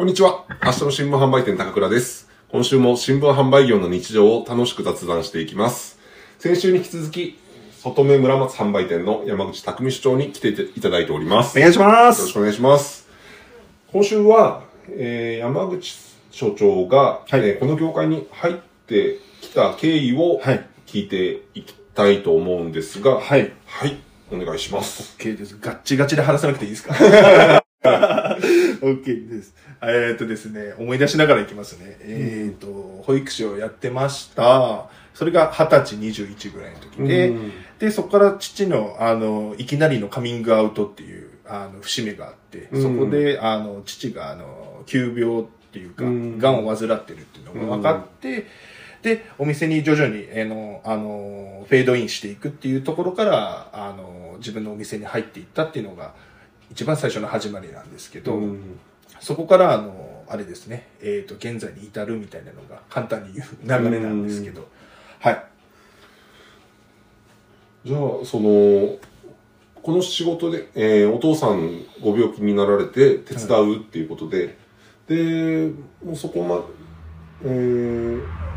こんにちは。明日の新聞販売店高倉です。今週も新聞販売業の日常を楽しく雑談していきます。先週に引き続き、外目村松販売店の山口匠主長に来ていただいております。お願いしまよろすしくお願いします。今週は、えー山口所長が、はいえーこの業界に入ってきた経緯をはい聞いていきたいと思うんですが、はい。はい、お願いします。OK です。ガッチガチで話さなくていいですか？?OK です。えーっとですね、思い出しながらいきますね。えーっと、保育士をやってました。それが20歳、21ぐらいの時で、うんで、そこから父の、あの、いきなりのカミングアウトっていう、あの、節目があって、うんそこで、あの、父が、あの、急病っていうか、うん癌を患ってるっていうのが分かって、で、お店に徐々に、あの、あの、フェードインしていくっていうところから、あの、自分のお店に入っていったっていうのが、一番最初の始まりなんですけど、うん。そこから、あの、あれですね、えっ、と、現在に至るみたいなのが簡単に言う流れなんですけど、はい。じゃあ、その、この仕事で、えーお父さんご病気になられて手伝うっていうことで、で、もうそこま、えー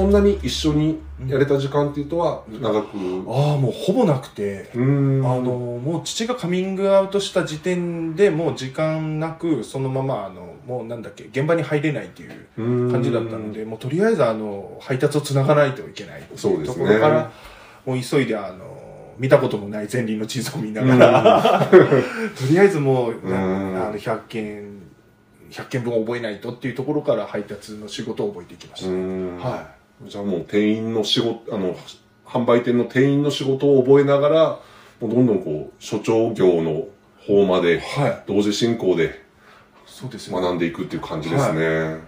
そそんなに一緒にやれた時間っていうとは長く、うああ、もうほぼなくて。あの、もう父がカミングアウトした時点でもう時間なく、そのまま、あの、もうなんだっけ、現場に入れないっていう感じだったので、もうとりあえず、あの、配達をつながないといけないっていうとそうですね。ころから、もう急いで、あの、見たこともない前輪の地図を見ながら、とりあえずもう、あの、100件、100件分覚えないとっていうところから配達の仕事を覚えていきましうた。ん。はじゃあもう店員の仕事、あの、販売店の店員の仕事を覚えながら、もうどんどんこう、所長業の方まい。で、はい。同時進行でそうですよ学んでいくっていう感じですね。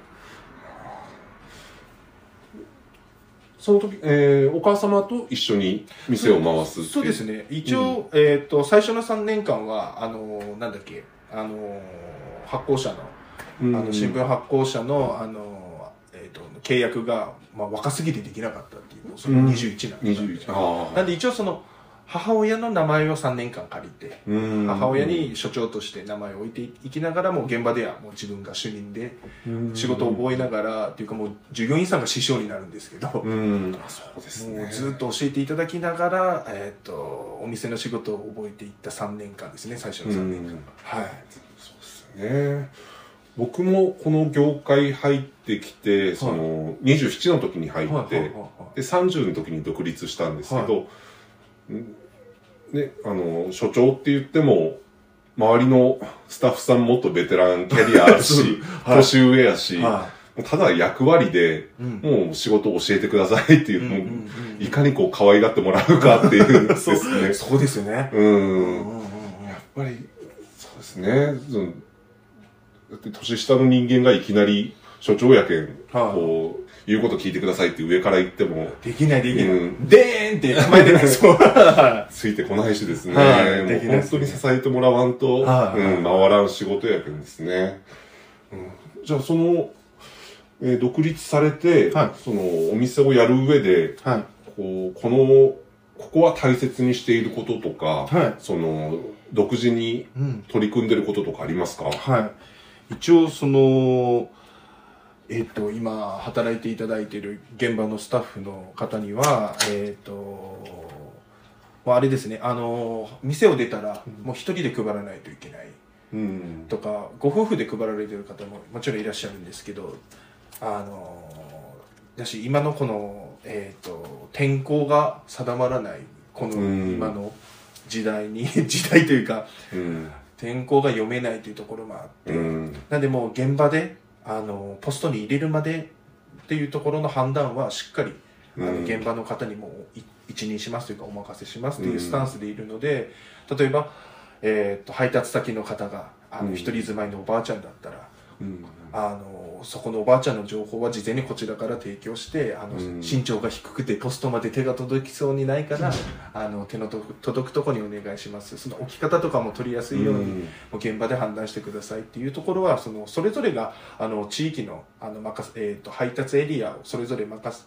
その時、えーお母様と一緒に店を回すっていそうですね。一応、えっ、と、最初の3年間は、あの、なんだっけ、あの、発行者の、うんあの、新聞発行者の、あの、えっ、と、契約が、まあ、若すぎてできなかったっていう、それが21なんです、21ああ。なんで一応その、母親の名前を3年間借りて、うん。母親に所長として名前を置いていきながらもう現場ではもう自分が主任で仕事を覚えながらっていうかもう従業員さんが師匠になるんですけど、うん。あそうですね。もうずっと教えていただきながら、えっ、と、お店の仕事を覚えていった3年間ですね、最初の3年間。うん。はい。そうですね僕もこの業界入ってきて、その27の時に入って、はいはいはいはい。で30の時に独立したんですけど、ん。ね、あの所長って言っても周りのスタッフさんもっとベテランキャリアあるし、はい。年上やし、はただ役割で、うん。もう仕事を教えてくださいっていう、うんもううんうん。いかにこう可愛がってもらうかっていうです そうね。そうですよね。うん。やっぱり、そうですね。年下の人間がいきなり所長やけん、はいこう、言うこと聞いてくださいって上から言っても、できないできない。うんでーんって構えてないそう。はついてこないしですね。はいもう本当に支えてもらわんと、はいうん、回らん仕事やけんですね。うん、じゃあ、その、えー独立されて、はいその、お店をやる上で、い。はい。こう、この、ここは大切にしていることとか、はいその、独自にうん。取り組んでることとかありますか？はい。一応、その、えっ、と、今、働いていただいている現場のスタッフの方には、えっ、と、まあ、あれですね、あの、店を出たら、もう一人で配らないといけない。うん。とかご夫婦で配られてる方ももちろんいらっしゃるんですけどあのだし今のこの、えー、と天候が定まらないこのうん今の時代に 時代というかうん。天候が読めないというところもあって、うん。なんでもう現場であのポストに入れるまでっていうところの判断はしっかりあのうん現場の方にもい一任しますというかお任せしますっていうスタンスでいるので、例えば、えー、と配達先の方があうんの一人住まいのおばあちゃんだったら、うん。あのそこのおばあちゃんの情報は事前にこちらから提供してあの、うん。身長が低くてポストまで手が届きそうにないから、あの手のと届くとこにお願いします。その置き方とかも取りやすいように、うん。もう現場で判断してくださいっていうところはそのそれぞれがあの地域のあの任せ、えー、と配達エリアをそれぞれ任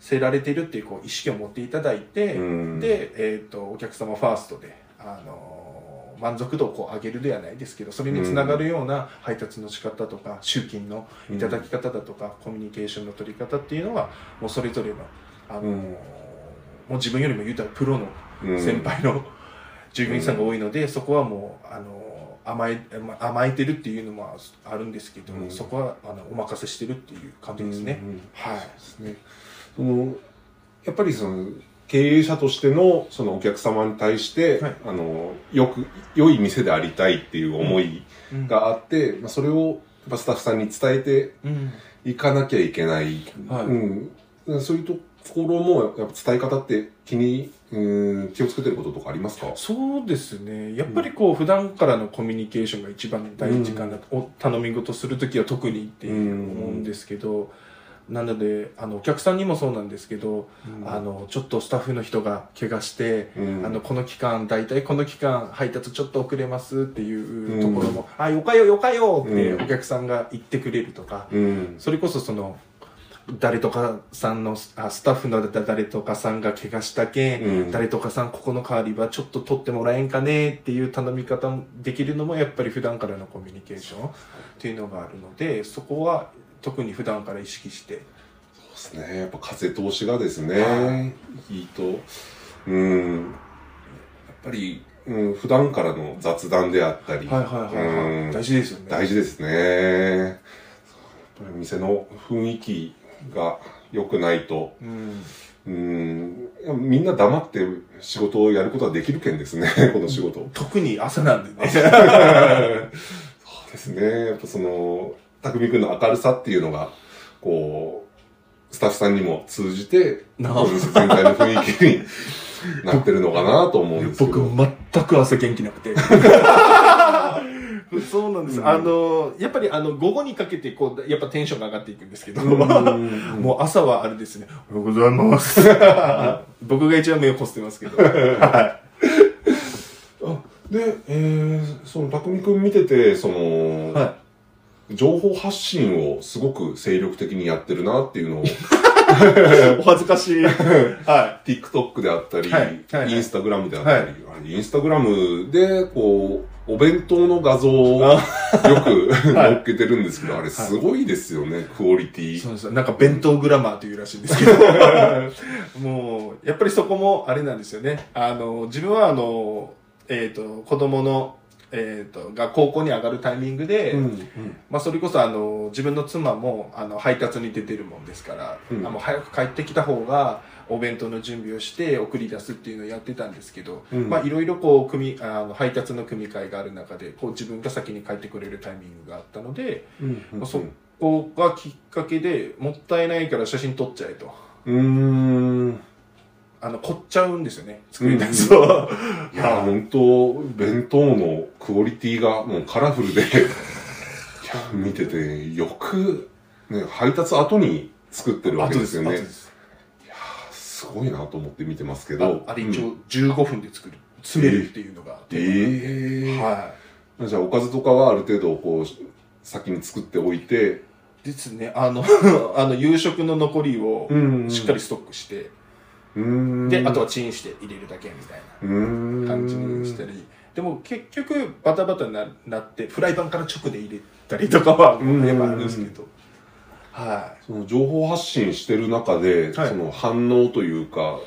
せられているっていうこう意識を持っていただいて、うん。で、えー、とお客様ファーストであの満足度をこう上げるではないですけどそれにつながるような配達の仕方とか集金のいただき方だとか、コミュニケーションの取り方っていうのはもうそれぞれのあの、うん。もう自分よりも言うたらプロのうん。先輩の従業員さんが多いので、そこはもうあの甘えま甘えてるっていうのもあるんですけど、うん。そこはあのお任せしてるっていう感じですね。はい。ね。そのやっぱりその経営者としてのそのお客様に対して、はい。あのよく良い店でありたいっていう思いうん。があって、まあ、それをやっぱスタッフさんに伝えてうんいかなきゃいけない、はい。うん、そういうところもやっぱ伝え方って気に、うん、気をつけてることとかありますか？そうですね。やっぱりこう普段からのコミュニケーションが一番大事かなと、お頼み事する時は特にって思うんですけど、なのであのお客さんにもそうなんですけど、あのちょっとスタッフの人が怪我して、うん。あのこの期間大体この期間配達ちょっと遅れますっていうところも「あよかよよかよ」ってうん。お客さんが言ってくれるとか、うん。それこそその誰とかさんのあスタッフの誰とかさんが怪我したけん、うん。誰とかさんここの代わりはちょっと取ってもらえんかねっていう頼み方もできるのもやっぱり普段からのコミュニケーションっていうのがあるのでそこは特に普段から意識して。そうですね。やっぱ風通しがですね、、はい。いと。うん。やっぱり、うん、普段からの雑談であったり、はいはいはい、大事ですよね。大事ですね。やっぱり店の雰囲気が良くないと。うん。うん。みんな黙って仕事をやることはできるけんですね この仕事。特に朝なんでね。そうですね。やっぱその匠君の明るさっていうのがこうスタッフさんにも通じてな全体の雰囲気に なってるのかなと思うんですけど。僕全く朝元気なくて。そうなんです、うん。あのやっぱりあの午後にかけてこうやっぱテンションが上がっていくんですけど、うん もう朝はあれですね。おはようございます。僕が一番目をこすってますけど。はあで、えー、その匠君見ててその、い、は情報発信をすごく精力的にやってるなっていうのを。い、お恥ずかしい。は TikTok であったり、はい。はい。インスタグラムであったり、はい。インスタグラムでこうお弁当の画像をよく 載っけてるんですけど、あれすごいですよね、クオリティ。いそうです。なんか弁当グラマーというらしいんですけど。もうやっぱりそこもあれなんですよね。あの自分はあのえっ、と子供のえー、とが高校に上がるタイミングで、うんまあ、それこそあの自分の妻もあの配達に出てるもんですから、うん。あの早く帰ってきた方がお弁当の準備をして送り出すっていうのをやってたんですけど、いろいろこう組あの配達の組み会がある中でこう自分が先に帰ってくれるタイミングがあったので、うん。まあそこがきっかけでもったいないから写真撮っちゃえと。うーんあの凝っちゃうんですよね作りたいと、いや本当弁当のクオリティがもうカラフルで。いや見ててよく、ね、配達後に作ってるわけですよね。後ですす。ごいなと思って見てますけあど。あれ一うん。応15分で作る。詰めるっていうのがテーマええはい。じゃあおかずとかはある程度こう先に作っておいて、ですね。あの あの夕食の残りをんしっかりストックして、うーんであとはチンして入れるだけみたいな感じにしたり。でも結局バタバタにななってフライパンから直で入れたりとかはうん。やっぱあるんですけど。はその情報発信してる中で、はい。その反応というか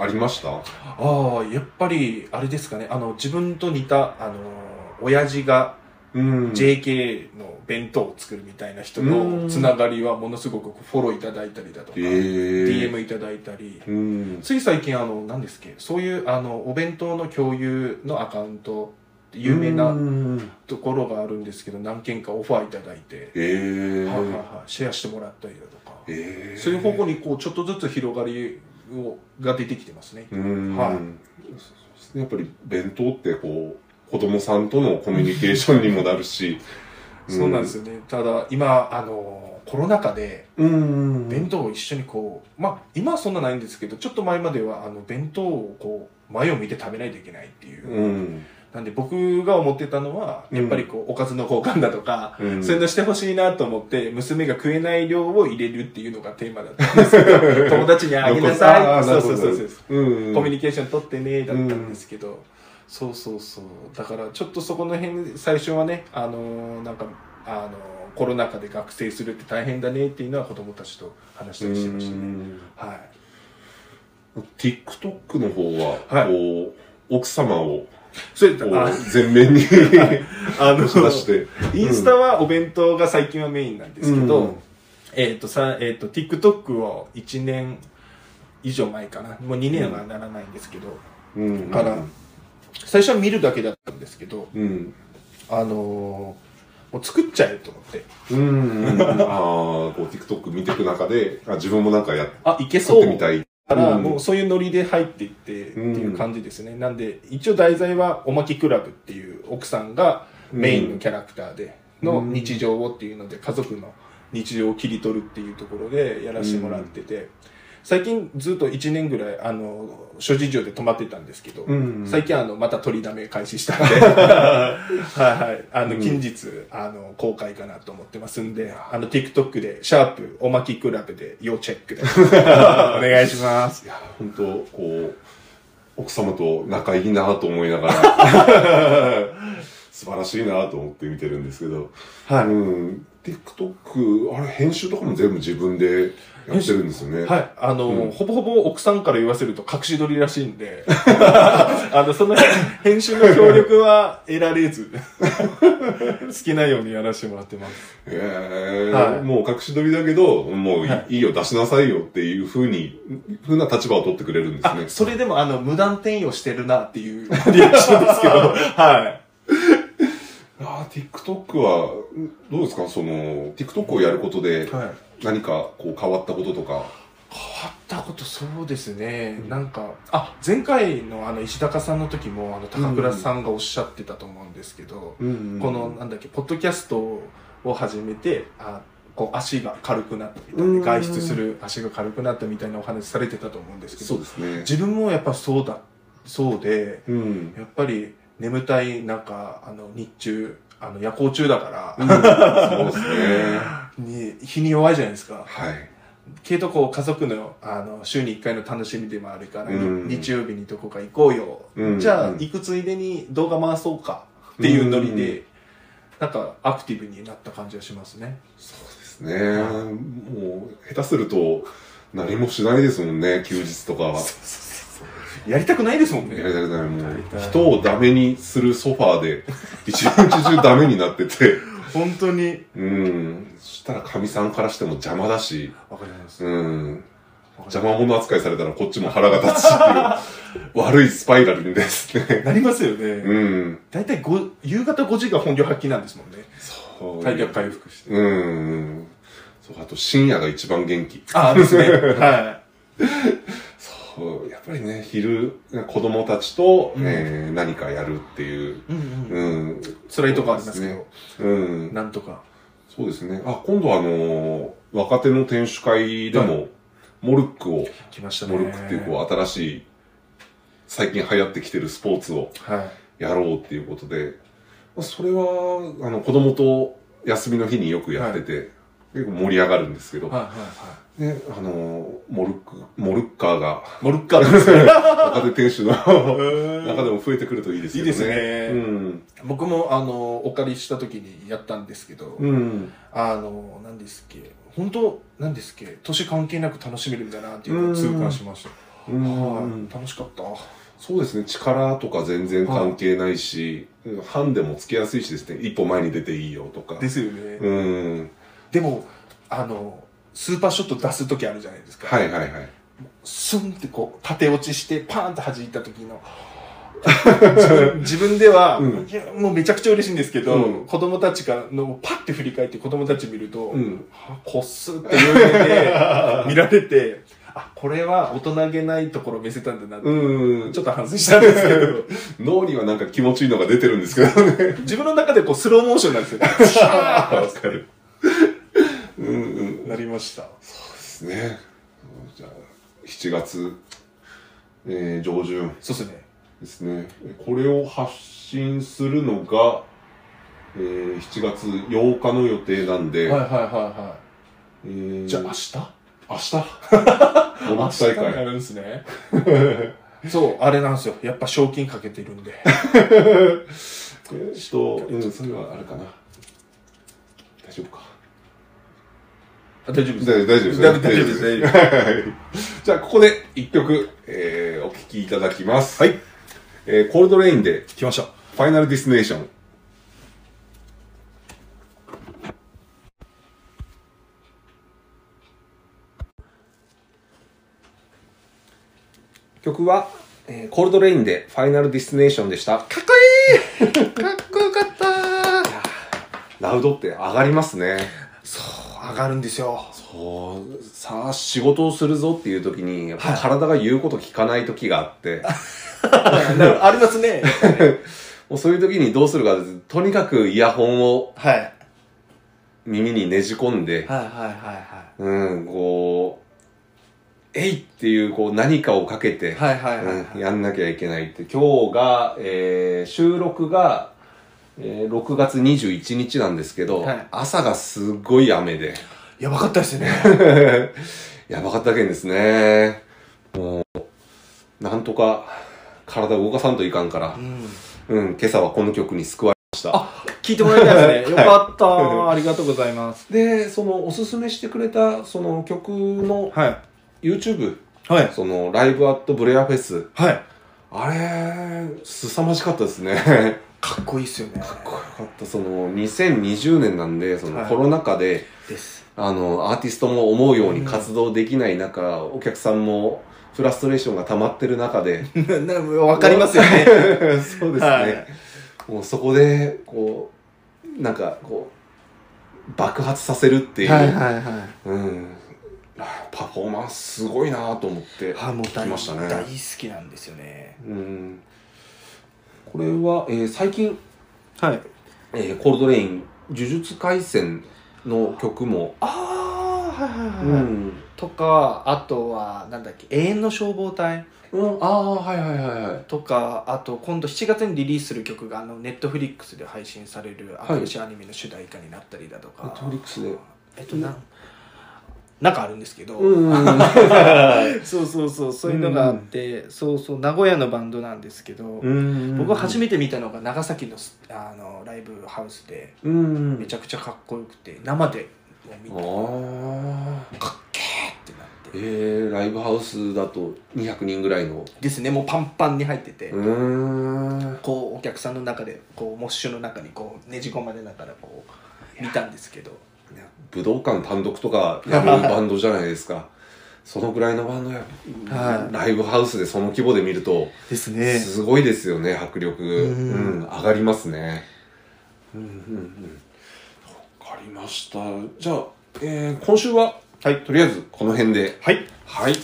ありました？いああやっぱりあれですかね。あの自分と似たあの親父がうん。JK の弁当を作るみたいな人うん。のつながりはものすごくフォローいただいたりだとか、えー。DM いただいたり。うん。つい最近あの何ですっけそういうあのお弁当の共有のアカウント有名うなん。ところがあるんですけど何件かオファーいただいて、えー。はいはいはい、シェアしてもらったりだとか、えー。そういう方向にこうちょっとずつ広がりをが出てきてますね、うーん。はい。やっぱり弁当ってこう子供さんとのコミュニケーションにもなるし。そうなんですよね。ただ今あのコロナ禍でうん。弁当を一緒にこうまあ今はそんなないんですけどちょっと前まではあの弁当をこう前を見て食べないといけないっていう、うん。なんで僕が思ってたのはやっぱりこうおかずの交換だとか、うん。そういうのしてほしいなと思って娘が食えない量を入れるっていうのがテーマだったんですけど 友達にあげなさい。そうそうそうそうなるほどうん。コミュニケーション取ってねだったんですけど、そうそうそう。だからちょっとそこの辺最初はねあのーなんかあのーコロナ禍で学生するって大変だねっていうのは子供たちと話したりしてましたね。うん。はい。TikTok の方は、はい。こう、奥様をそれこうあ前面に あの出して、インスタはお弁当が最近はメインなんですけど、うん。えっ、とさ、えっ、と、TikTok を1年以上前かな。もう2年はならないんですけど、うん、から最初は見るだけだったんですけど、うん。あのーもう作っちゃえと思って。うん。ああ、こう TikTok 見ていく中で、あ自分もなんかやっあ、いけ撮そうってみたい。から、うんもうそういうノリで入っていってっていう感じですね。なんで、一応題材はおまきクラブっていう奥さんがメインのキャラクターでの日常をっていうので、家族の日常を切り取るっていうところでやらせてもらってて、最近ずっと1年ぐらい、あの、諸事情で止まってたんですけど、うん最近あの、また取りだめ開始したんで、はいはい。あの、うん近日、あの、公開かなと思ってますんで、あの、TikTok で、シャープおまきクラブで要チェックで、お願いします。いや、本当こう、奥様と仲いいなと思いながら、素晴らしいなと思って見てるんですけど、はい。うん。TikTok、あれ、編集とかも全部自分でやってるんですよね。はい。あの、うんほぼほぼ奥さんから言わせると隠し撮りらしいんで、あの、その編集の協力は得られず、好きなようにやらせてもらってます。へえ、はいもう隠し撮りだけど、もうい,、はいいよ、出しなさいよっていうふうに、ふうな立場を取ってくれるんですね、。あそれでもあの、無断転用してるなっていうリアクションですけど、はい。あー TikTok は、どうですか？その、TikTok をやることで、はい。何かこう変わったこととか。変わったことそうですね、なんかあ前回のあの石高さんの時もあの高倉さんがおっしゃってたと思うんですけど、このなんだっけポッドキャストを始めてあこう足が軽くなったみたいうんな外出する足が軽くなったみたいなお話されてたと思うんですけどそうですね。自分もやっぱそうだそうでうん。やっぱり眠たいなんかあの日中あの夜行中だから、そうですね。に日に弱いじゃないですかはい。けどこう家族のあの週に1回の楽しみでもあるから、うん日曜日にどこか行こうよ、うんじゃあうん行くついでに動画回そうかっていうノリで、うなんかアクティブになった感じがしますねそうですね。もう、下手すると、何もしないですもんね、休日とかは。やりたくないですもんね。やりたくない。もう人をダメにするソファーで、一日中ダメになってて、本当に。うん。そしたら神さんからしても邪魔だし、わかります、うん。邪魔者扱いされたらこっちも腹が立つし。っていう、悪いスパイラルですね。なりますよね、うん。大体ご夕方5時が本領発揮なんですもんね。そう。体力回復して、うん。そう、あと深夜が一番元気。ああですね。は そう、ぱりね、昼、子供たちと、うん。えー何かやるっていう、い、うんうん。うん。辛いとこありますけど、うん。なんとか。そうですね。あ、今度あのー若手の店主会でも、モルックを、来ましたね。モルックっていうこう新しい、最近流行ってきてるスポーツをはい。やろうっていうことで、まあそれは、あの、子供と休みの日によくやってて、結構盛り上がるんですけど、はいはいはね、あのーモルック、モルッカーが、いモルッカーですね若手店主の中中でも増えてくるといいですよね。いいですねうん。僕もあのお借りした時にやったんですけど、うん。あの何ですっけ本当何ですっけ年関係なく楽しめるんだなっていうのを痛感しました、うんはい楽しかったそうですね。力とか全然関係ないし、うんハンデもつけやすいしですね。一歩前に出ていいよとか。ですよね、うん。でもあのスーパーショット出す時あるじゃないですか、はいはいはい。スンってこう縦落ちしてパーンと弾いた時の 自分では、うんもうめちゃくちゃ嬉しいんですけど、うん子供たちからのパッて振り返って子供たち見ると、うん。あこっすっていう目で見られて、あ、これは大人げないところを見せたんだなって、うんち。ょっと反省したんですけど、脳にはなんか気持ちいいのが出てるんですけどね。自分の中でこうスローモーションなんですよね。わかる。なりました。ですね。じゃあ、7月、えー上旬そうですね。ですね。これを発信するのが、えー7月8日の予定なんで、はいはいはいはえーい。じゃあ明日？明日モルック大会。るんですね。そう、あれなんですよ。やっぱ賞金かけてるんで。ち ょっと、うん、それはあれかな。大丈夫か。大丈夫です。大丈夫です。大丈夫です。大丈夫です。はいじゃあ、ここで一曲、えー、お聴きいただきます。はい。えー、コールドレインで、来ました。ファイナルディスネーション。曲は、えー、コールドレインでファイナルディスネーションでした。かっこいい かっこよかったラウドって上がりますね。そう、上がるんですよ。そう、さあ仕事をするぞっていう時に、やっぱ体が言うこと聞かない時があって、ありますね。もうそういう時にどうするかとにかくイヤホンをはい。耳にねじ込んで、はいはいはいはうん、こう、えいっていうこう何かをかけて、い。はいはいはいはい。うん、やんなきゃいけないって。今日が、えー収録が、えー6月21日なんですけど、はい朝がすごい雨で、やばかったですね。やばかったけんですね。もう、なんとか体を動かさんといかんからう、ん。うん、今朝はこの曲に救われました。聞いてもらいたいですね。よかった。ありがとうございます。で、そのおすすめしてくれたその曲のはい。YouTube、はい。そのライブアットブレアフェス、はい。あれ、凄まじかったですね。かっこいいっすよね。かっこよかった。その2020年なんで、そのはいコロナ禍で、です。あの、アーティストも思うように活動できない中、お客さんもフラストレーションが溜まってる中で、わかりますよね。そうですね。はいもうそこで、こう、なんか、こう、爆発させるっていう、はいはいはい。うん、パフォーマンスすごいなと思って聞きましたね。大好きなんですよね。うん、これは、えー最近、はい。えーコールドレイン、呪術廻戦の曲も、ああ、はいはいはい。うん、とか、あとは、なんだっけ、永遠の消防隊うん、ああ、はいはいはいはい。とか、あと、今度7月にリリースする曲が、あの、ネットフリックスで配信される新しいアニメの主題歌になったりだとか。Netflix で。えっと、なん、なんかあるんですけど、うん、そうそうそう、そういうのがあって、そうそう、名古屋のバンドなんですけど、うん僕初めて見たのが長崎のすあのライブハウスで、うん、めちゃくちゃかっこよくて、生で見あて、あ。かっけーってなって。えー、ライブハウスだと200人ぐらいの。ですね、もうパンパンに入ってて。こうお客さんの中でこうモッシュの中にこうねじ込まれながらこう見たんですけど武道館単独とかやるバンドじゃないですか。そのぐらいのバンドや、はいライブハウスでその規模で見ると、ですねすごいですよね、迫力。うんうん、上がりますね。うんうんうん。わかりました。じゃあ、えー、今週は、はいとりあえずこの辺で。はいはい。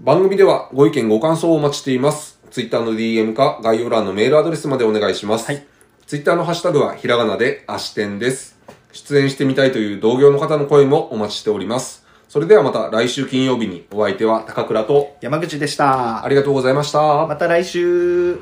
番組ではご意見ご感想をお待ちしています。ツイッターの DM か概要欄のメールアドレスまでお願いします。はい。ツイッターのハッシュタグはひらがなであし点です。出演してみたいという同業の方の声もお待ちしております。それではまた来週金曜日にお相手は高倉と山口でしたありがとうございました。また来週